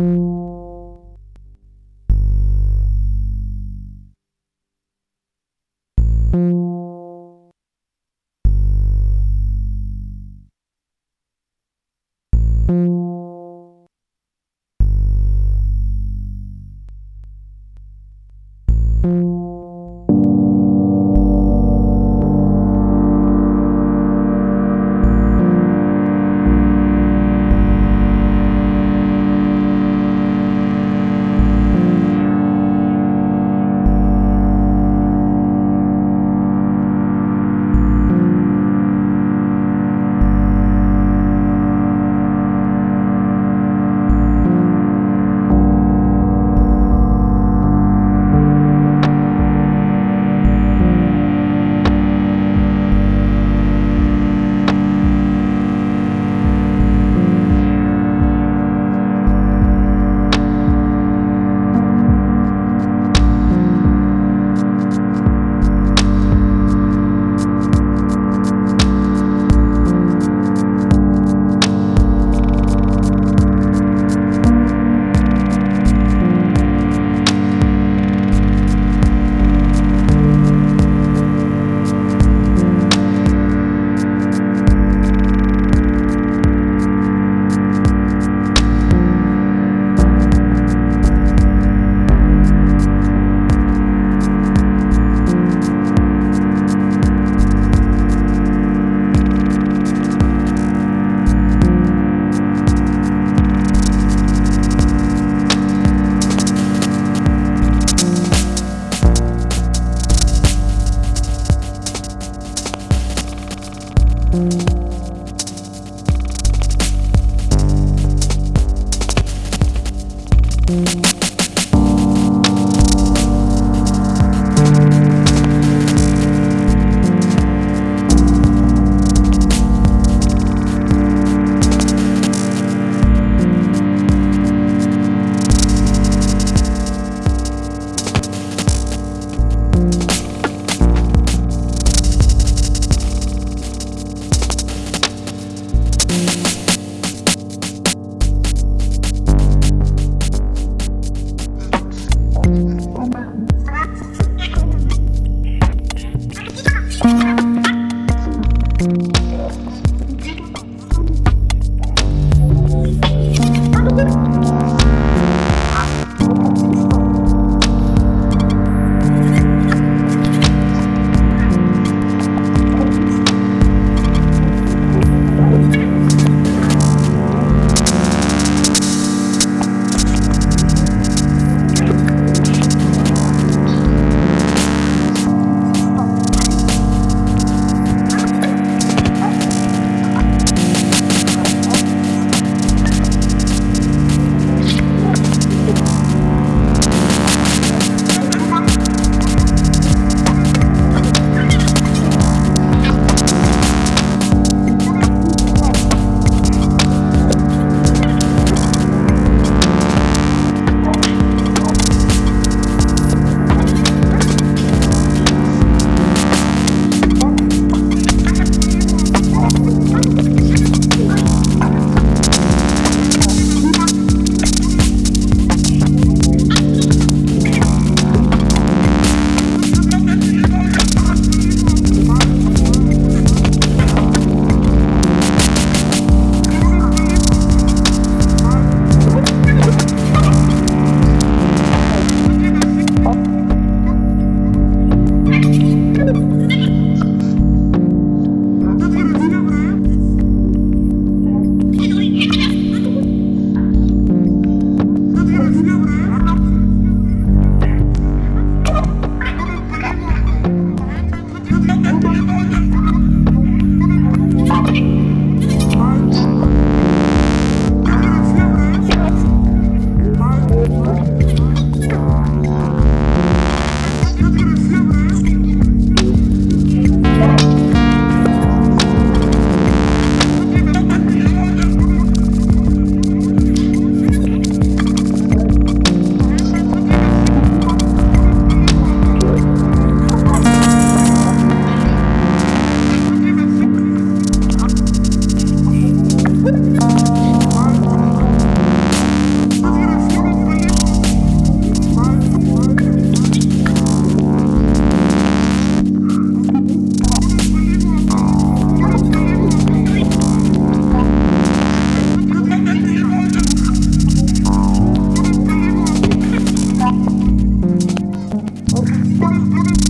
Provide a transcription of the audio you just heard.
Mm-hmm. What is, what is